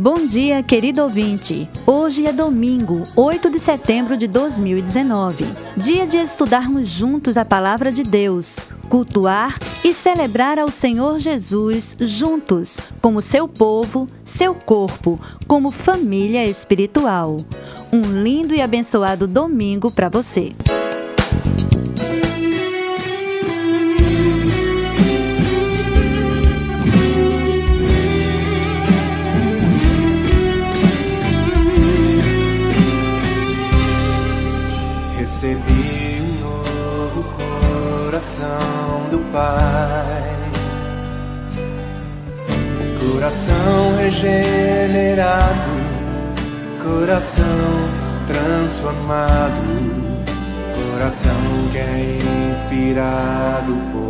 Bom dia, querido ouvinte. Hoje é domingo, 8 de setembro de 2019. Dia de estudarmos juntos a palavra de Deus, cultuar e celebrar ao Senhor Jesus juntos, como seu povo, seu corpo, como família espiritual. Um lindo e abençoado domingo para você. inspirado por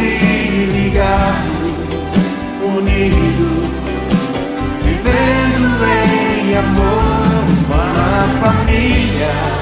aqui ligados, unidos, vivendo em amor, uma família.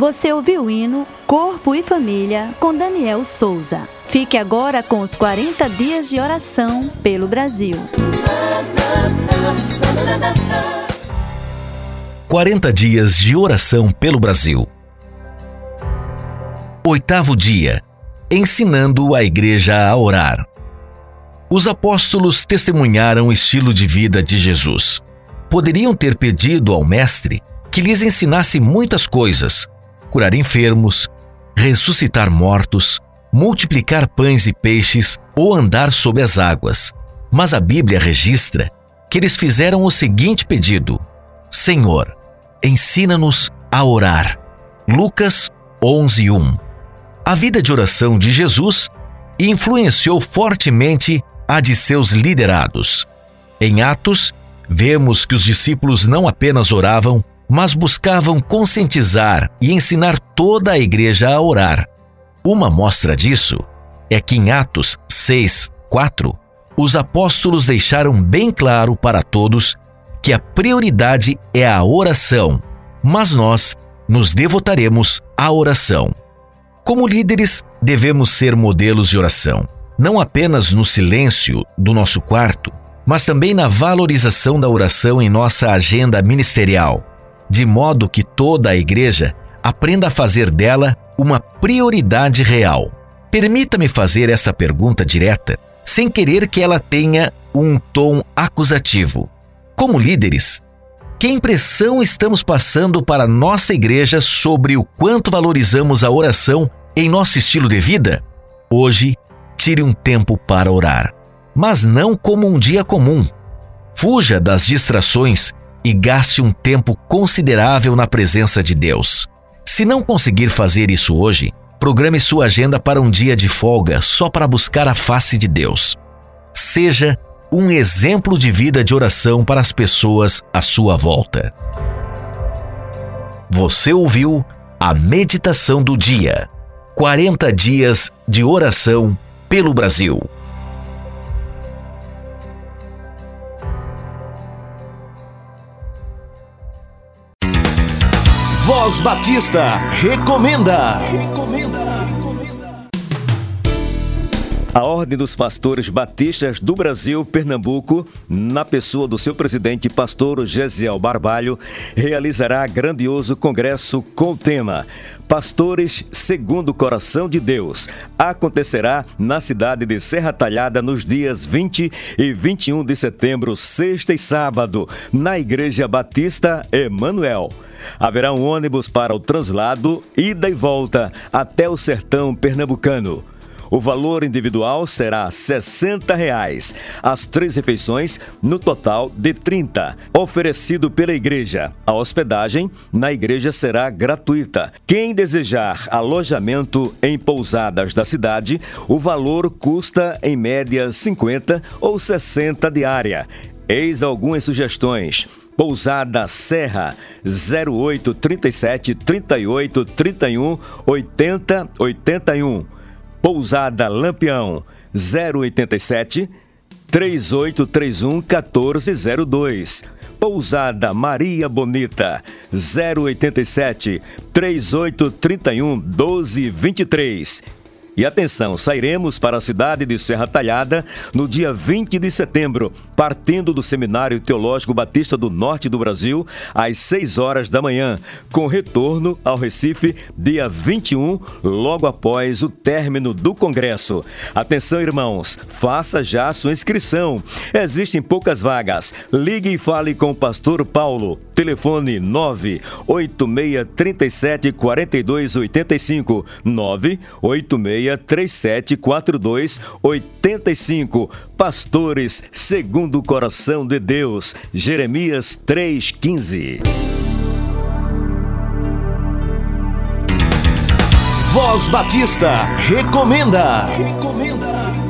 Você ouviu o hino Corpo e Família com Daniel Souza. Fique agora com os 40 dias de oração pelo Brasil. 40 dias de oração pelo Brasil. Oitavo dia ensinando a igreja a orar. Os apóstolos testemunharam o estilo de vida de Jesus. Poderiam ter pedido ao Mestre que lhes ensinasse muitas coisas, curar enfermos, ressuscitar mortos, multiplicar pães e peixes ou andar sobre as águas. Mas a Bíblia registra que eles fizeram o seguinte pedido: Senhor, ensina-nos a orar. Lucas 11:1. A vida de oração de Jesus influenciou fortemente a de seus liderados. Em Atos, vemos que os discípulos não apenas oravam, mas buscavam conscientizar e ensinar toda a igreja a orar. Uma mostra disso é que em Atos 6, 4, os apóstolos deixaram bem claro para todos que a prioridade é a oração, mas nós nos devotaremos à oração. Como líderes, devemos ser modelos de oração, não apenas no silêncio do nosso quarto, mas também na valorização da oração em nossa agenda ministerial de modo que toda a igreja aprenda a fazer dela uma prioridade real. Permita-me fazer esta pergunta direta, sem querer que ela tenha um tom acusativo. Como líderes, que impressão estamos passando para nossa igreja sobre o quanto valorizamos a oração em nosso estilo de vida? Hoje, tire um tempo para orar, mas não como um dia comum. Fuja das distrações e gaste um tempo considerável na presença de Deus. Se não conseguir fazer isso hoje, programe sua agenda para um dia de folga só para buscar a face de Deus. Seja um exemplo de vida de oração para as pessoas à sua volta. Você ouviu a meditação do dia. 40 dias de oração pelo Brasil. Voz Batista recomenda. Recomenda. A Ordem dos Pastores Batistas do Brasil, Pernambuco, na pessoa do seu presidente, pastor Gesiel Barbalho, realizará grandioso congresso com o tema Pastores segundo o Coração de Deus. Acontecerá na cidade de Serra Talhada nos dias 20 e 21 de setembro, sexta e sábado, na Igreja Batista Emanuel. Haverá um ônibus para o translado, ida e volta até o sertão pernambucano. O valor individual será 60 reais, as três refeições no total de 30, oferecido pela igreja. A hospedagem na igreja será gratuita. Quem desejar alojamento em pousadas da cidade, o valor custa em média 50 ou 60 diária. Eis algumas sugestões. Pousada Serra 08 37 38 31 80 81. Pousada Lampião 087 3831 1402. Pousada Maria Bonita 087 3831 1223 e atenção, sairemos para a cidade de Serra Talhada no dia 20 de setembro, partindo do Seminário Teológico Batista do Norte do Brasil, às 6 horas da manhã, com retorno ao Recife dia 21, logo após o término do Congresso. Atenção, irmãos, faça já sua inscrição. Existem poucas vagas. Ligue e fale com o pastor Paulo. Telefone 986 37 42 85 986 363742 85. Pastores segundo o coração de Deus. Jeremias 3:15. Voz Batista recomenda. Recomenda.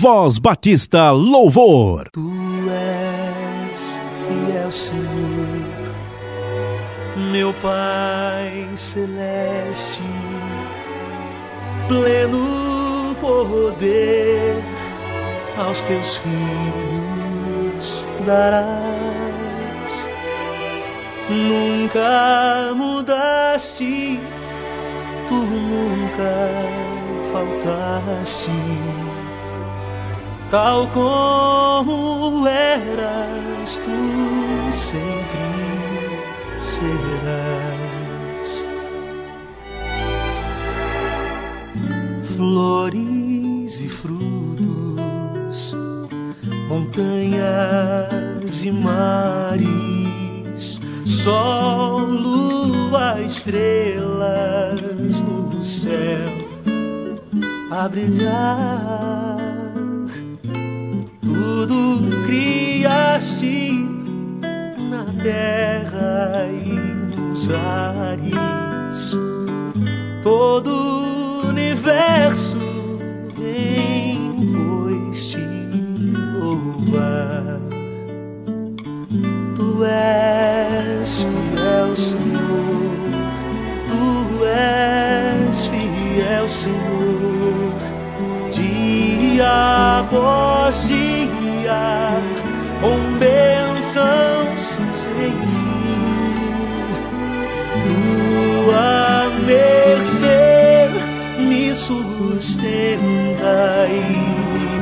Voz Batista Louvor. Tu és fiel, Senhor, meu Pai celeste, pleno poder aos teus filhos darás. Nunca mudaste, tu nunca faltaste tal como eras, tu sempre serás. Flores e frutos, montanhas e mares, sol, lua, estrelas no céu a brilhar tudo criaste na terra e nos ares, todo o universo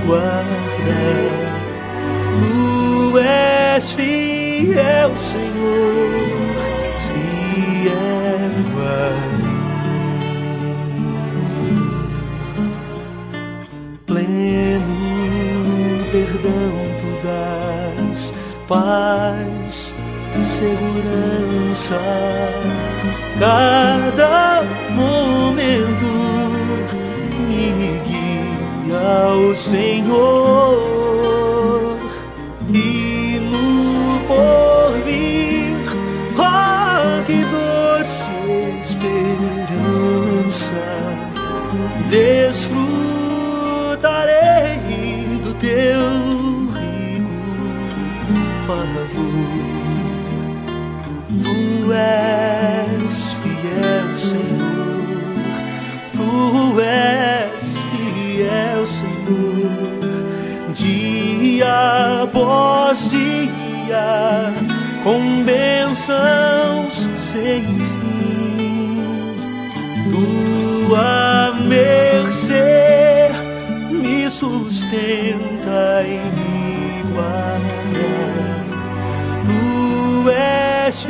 guarda. Tu és fiel, Senhor, fiel a mim. Pleno perdão tu dás, paz, segurança. Cada Senhor Após dia, com bênçãos sem fim. Tua mercê me sustenta e me guarda. Tu és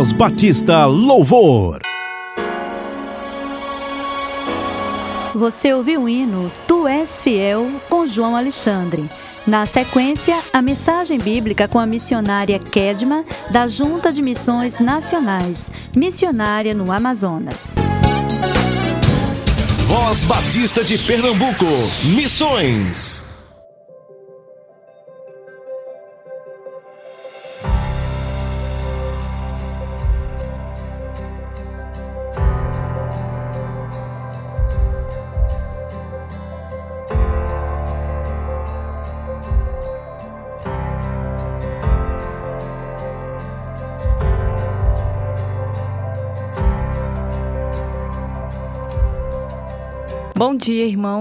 Voz Batista Louvor. Você ouviu o hino Tu és fiel com João Alexandre. Na sequência, a mensagem bíblica com a missionária Kedma, da Junta de Missões Nacionais, missionária no Amazonas. Voz Batista de Pernambuco. Missões.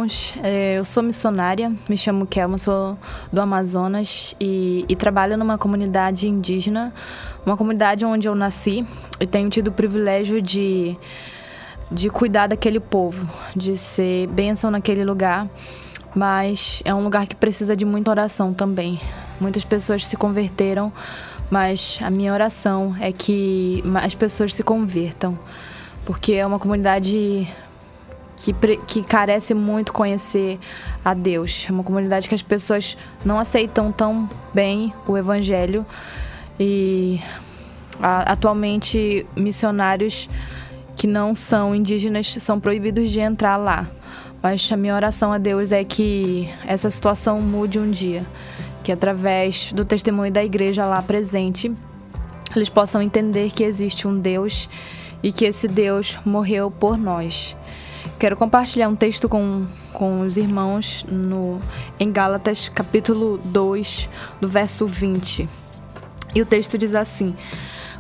Irmãos. É, Eu sou missionária, me chamo Kelma, sou do Amazonas e, e trabalho numa comunidade indígena, uma comunidade onde eu nasci e tenho tido o privilégio de, de cuidar daquele povo, de ser bênção naquele lugar, mas é um lugar que precisa de muita oração também. Muitas pessoas se converteram mas a minha oração é que as pessoas se convertam, porque é uma comunidade que, que carece muito conhecer a Deus. É uma comunidade que as pessoas não aceitam tão bem o Evangelho e a, atualmente missionários que não são indígenas são proibidos de entrar lá. Mas a minha oração a Deus é que essa situação mude um dia, que através do testemunho da igreja lá presente, eles possam entender que existe um Deus e que esse Deus morreu por nós. Quero compartilhar um texto com, com os irmãos no, em Gálatas, capítulo 2, do verso 20. E o texto diz assim: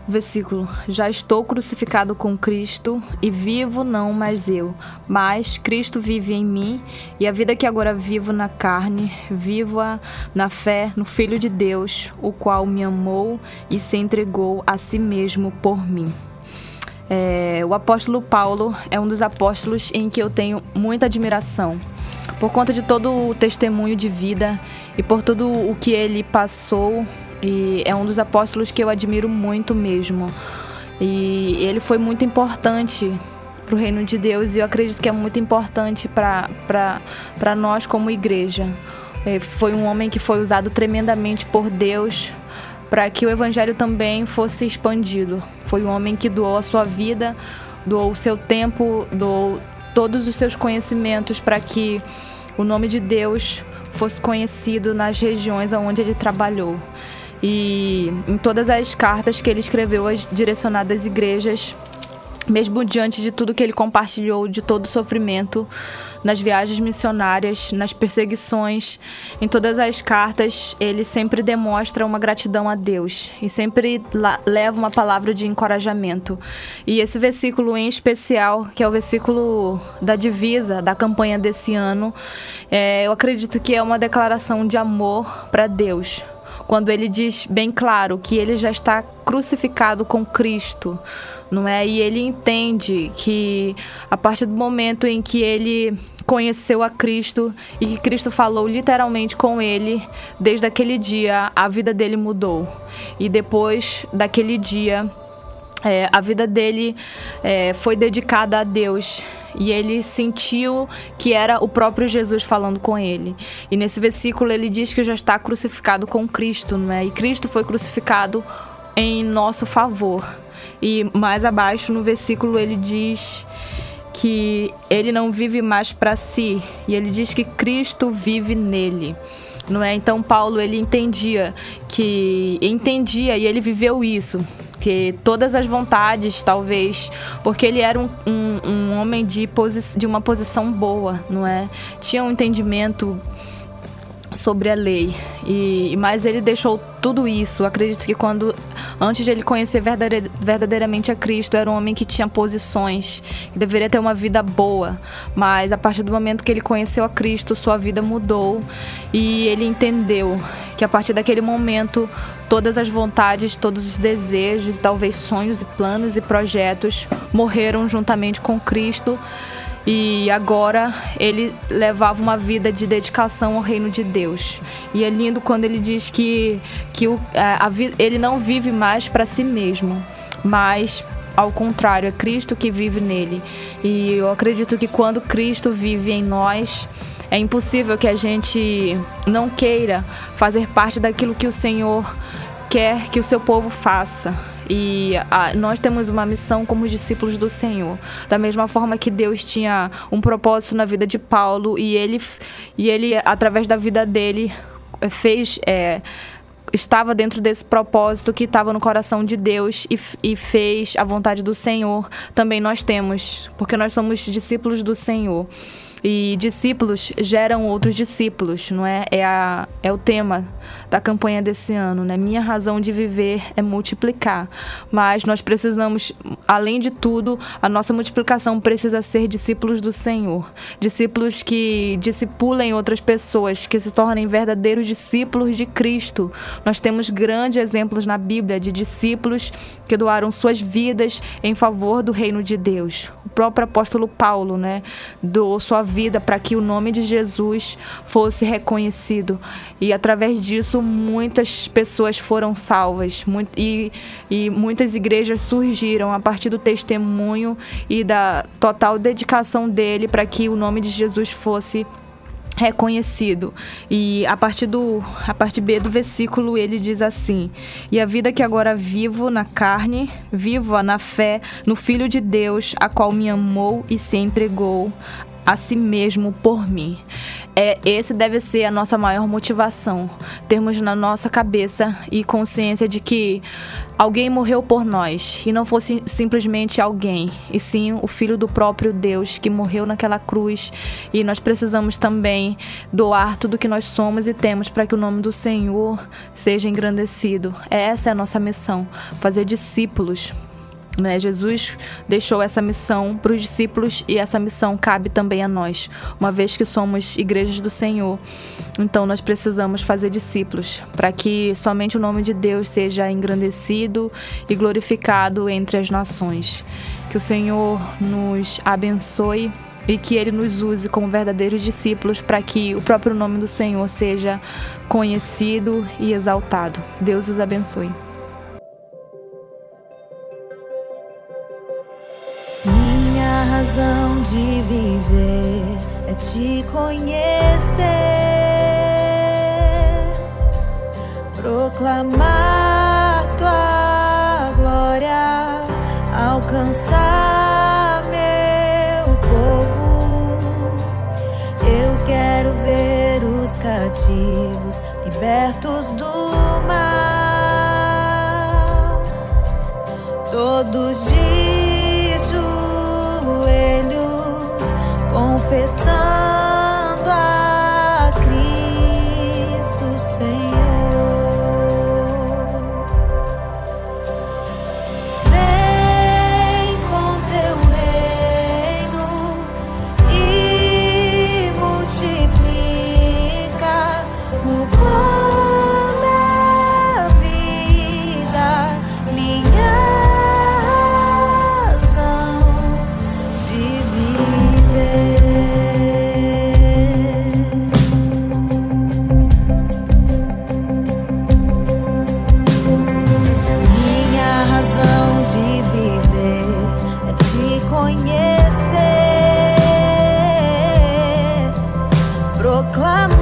versículo: Já estou crucificado com Cristo e vivo não mais eu, mas Cristo vive em mim, e a vida que agora vivo na carne, vivo-a na fé no Filho de Deus, o qual me amou e se entregou a si mesmo por mim. É, o apóstolo Paulo é um dos apóstolos em que eu tenho muita admiração, por conta de todo o testemunho de vida e por tudo o que ele passou e é um dos apóstolos que eu admiro muito mesmo. E ele foi muito importante para o reino de Deus e eu acredito que é muito importante para nós como igreja. É, foi um homem que foi usado tremendamente por Deus para que o evangelho também fosse expandido. Foi um homem que doou a sua vida, doou o seu tempo, doou todos os seus conhecimentos para que o nome de Deus fosse conhecido nas regiões onde ele trabalhou. E em todas as cartas que ele escreveu direcionadas às igrejas, mesmo diante de tudo que ele compartilhou, de todo o sofrimento, nas viagens missionárias, nas perseguições, em todas as cartas, ele sempre demonstra uma gratidão a Deus e sempre leva uma palavra de encorajamento. E esse versículo em especial, que é o versículo da divisa da campanha desse ano, é, eu acredito que é uma declaração de amor para Deus quando ele diz bem claro que ele já está crucificado com Cristo, não é? E ele entende que a partir do momento em que ele conheceu a Cristo e que Cristo falou literalmente com ele, desde aquele dia a vida dele mudou. E depois daquele dia, é, a vida dele é, foi dedicada a Deus e ele sentiu que era o próprio Jesus falando com ele. E nesse versículo ele diz que já está crucificado com Cristo, não é? E Cristo foi crucificado em nosso favor. E mais abaixo no versículo ele diz que ele não vive mais para si, e ele diz que Cristo vive nele não é? Então Paulo ele entendia que entendia e ele viveu isso, que todas as vontades, talvez, porque ele era um, um, um homem de, de uma posição boa, não é? Tinha um entendimento sobre a lei. E mas ele deixou tudo isso. Acredito que quando antes de ele conhecer verdadeiramente a Cristo, era um homem que tinha posições, que deveria ter uma vida boa. Mas a partir do momento que ele conheceu a Cristo, sua vida mudou e ele entendeu que a partir daquele momento todas as vontades, todos os desejos, talvez sonhos e planos e projetos morreram juntamente com Cristo e agora ele levava uma vida de dedicação ao reino de Deus. E é lindo quando ele diz que, que o, a, a, ele não vive mais para si mesmo, mas ao contrário, é Cristo que vive nele. E eu acredito que quando Cristo vive em nós, é impossível que a gente não queira fazer parte daquilo que o Senhor quer que o seu povo faça. E a, nós temos uma missão como discípulos do Senhor. Da mesma forma que Deus tinha um propósito na vida de Paulo e ele, e ele através da vida dele, fez. É, estava dentro desse propósito que estava no coração de Deus e, e, fez a vontade do Senhor, também nós temos, porque nós somos discípulos do Senhor. E discípulos geram outros discípulos, não é? É, a, é o tema da campanha desse ano, né? Minha razão de viver é multiplicar. Mas nós precisamos, além de tudo, a nossa multiplicação precisa ser discípulos do Senhor. Discípulos que discipulem outras pessoas, que se tornem verdadeiros discípulos de Cristo. Nós temos grandes exemplos na Bíblia de discípulos que doaram suas vidas em favor do reino de Deus. Próprio apóstolo Paulo, né? Doou sua vida para que o nome de Jesus fosse reconhecido. E através disso, isso, muitas pessoas foram salvas muito, e, e muitas igrejas surgiram a partir do testemunho e da total dedicação dele para que o nome de Jesus fosse reconhecido. E a partir do a parte B do versículo ele diz assim: "E a vida que agora vivo na carne, vivo-a na fé no filho de Deus, a qual me amou e se entregou a si mesmo por mim." É, esse deve ser a nossa maior motivação. Termos na nossa cabeça e consciência de que alguém morreu por nós e não fosse simplesmente alguém, e sim o filho do próprio Deus que morreu naquela cruz. E nós precisamos também doar tudo que nós somos e temos para que o nome do Senhor seja engrandecido. Essa é a nossa missão: fazer discípulos né? Jesus deixou essa missão para os discípulos e essa missão cabe também a nós, uma vez que somos igrejas do Senhor. Então nós precisamos fazer discípulos para que somente o nome de Deus seja engrandecido e glorificado entre as nações. Que o Senhor nos abençoe e que ele nos use como verdadeiros discípulos para que o próprio nome do Senhor seja conhecido e exaltado. Deus os abençoe. Razão de viver é te conhecer, proclamar tua glória, alcançar meu povo. Eu quero ver os cativos libertos do mal. Todos dias confessando crime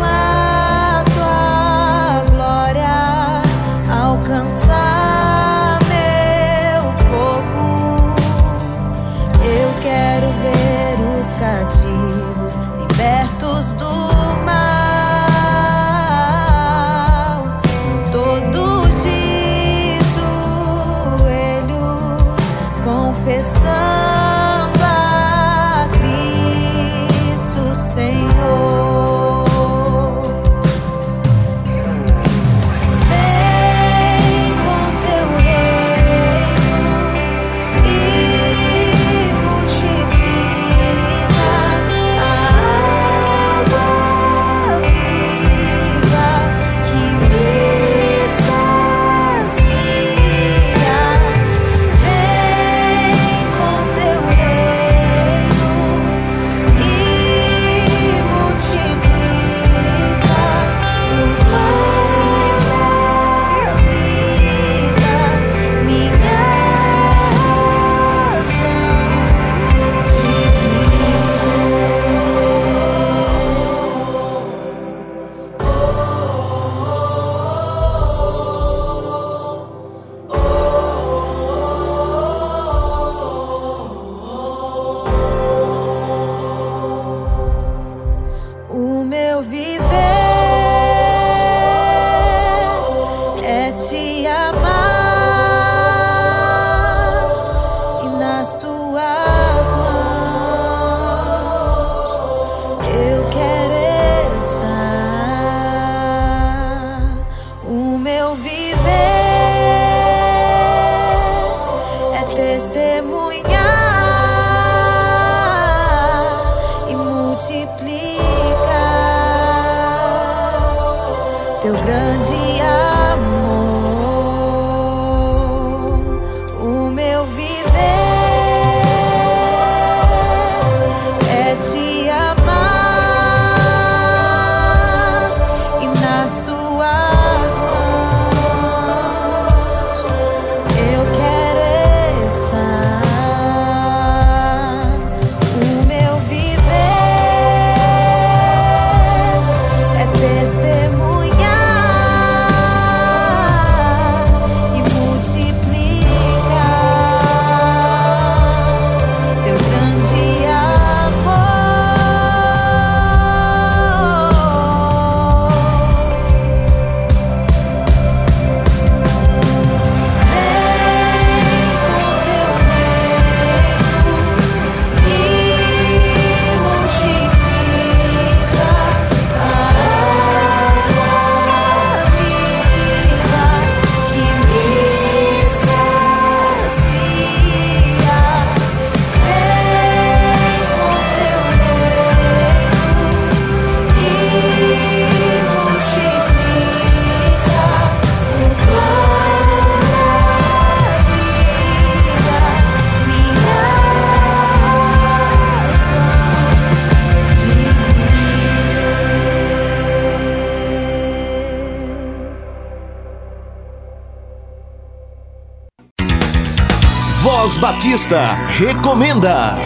Batista recomenda.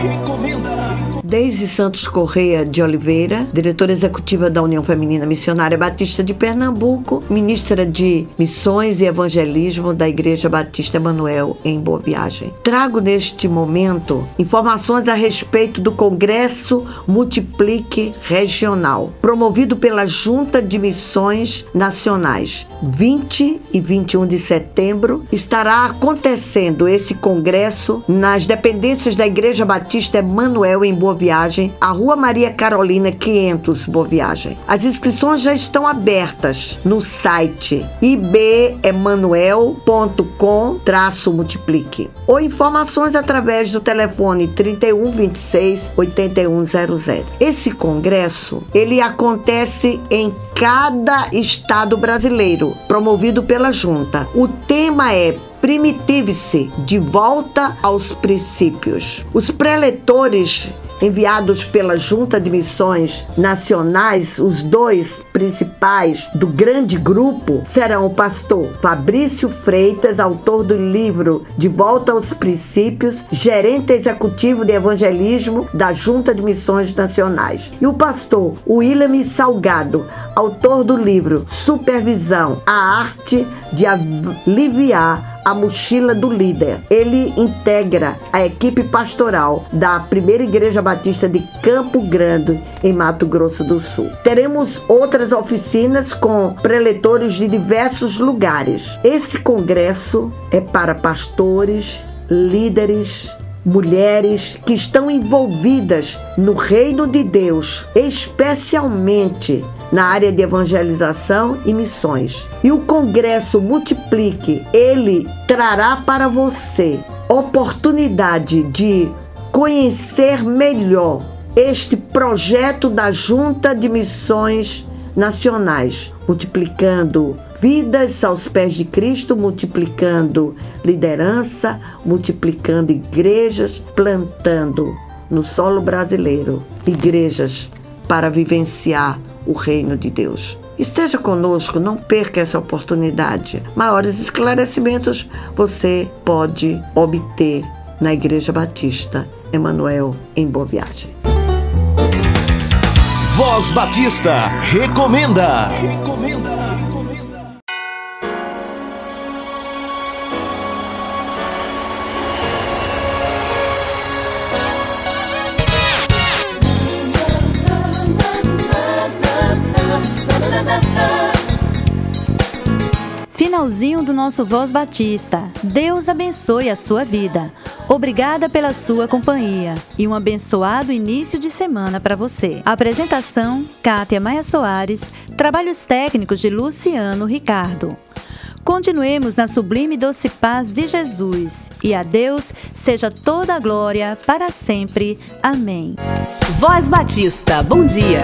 Deise Santos Correia de Oliveira, diretora executiva da União Feminina Missionária Batista de Pernambuco, ministra de Missões e Evangelismo da Igreja Batista Emanuel em Boa Viagem. Trago neste momento informações a respeito do Congresso Multiplique Regional, promovido pela Junta de Missões Nacionais. 20 e 21 de setembro estará acontecendo esse congresso nas dependências da Igreja Batista Emanuel em Boa Viagem, a Rua Maria Carolina 500, Boa Viagem. As inscrições já estão abertas no site ibemanuel.com-multiplique ou informações através do telefone 31 26 8100. Esse congresso, ele acontece em cada estado brasileiro, promovido pela junta. O tema é Primitive-se de volta aos princípios. Os preletores enviados pela Junta de Missões Nacionais, os dois principais do grande grupo serão o pastor Fabrício Freitas, autor do livro De Volta aos Princípios, gerente executivo de evangelismo da Junta de Missões Nacionais, e o pastor William Salgado, autor do livro Supervisão, a arte de aliviar a mochila do líder. Ele integra a equipe pastoral da Primeira Igreja Batista de Campo Grande, em Mato Grosso do Sul. Teremos outras oficinas com preletores de diversos lugares. Esse congresso é para pastores, líderes, mulheres que estão envolvidas no reino de Deus, especialmente na área de evangelização e missões. E o Congresso Multiplique, ele trará para você oportunidade de conhecer melhor este projeto da Junta de Missões Nacionais, multiplicando vidas aos pés de Cristo, multiplicando liderança, multiplicando igrejas, plantando no solo brasileiro igrejas para vivenciar o reino de Deus. Esteja conosco, não perca essa oportunidade. Maiores esclarecimentos você pode obter na Igreja Batista Emanuel em Boa Viagem. Voz Batista recomenda. Recomenda. Finalzinho do nosso Voz Batista. Deus abençoe a sua vida. Obrigada pela sua companhia e um abençoado início de semana para você. Apresentação: Kátia Maia Soares. Trabalhos técnicos de Luciano Ricardo. Continuemos na sublime e doce paz de Jesus. E a Deus seja toda a glória para sempre. Amém. Voz Batista, bom dia.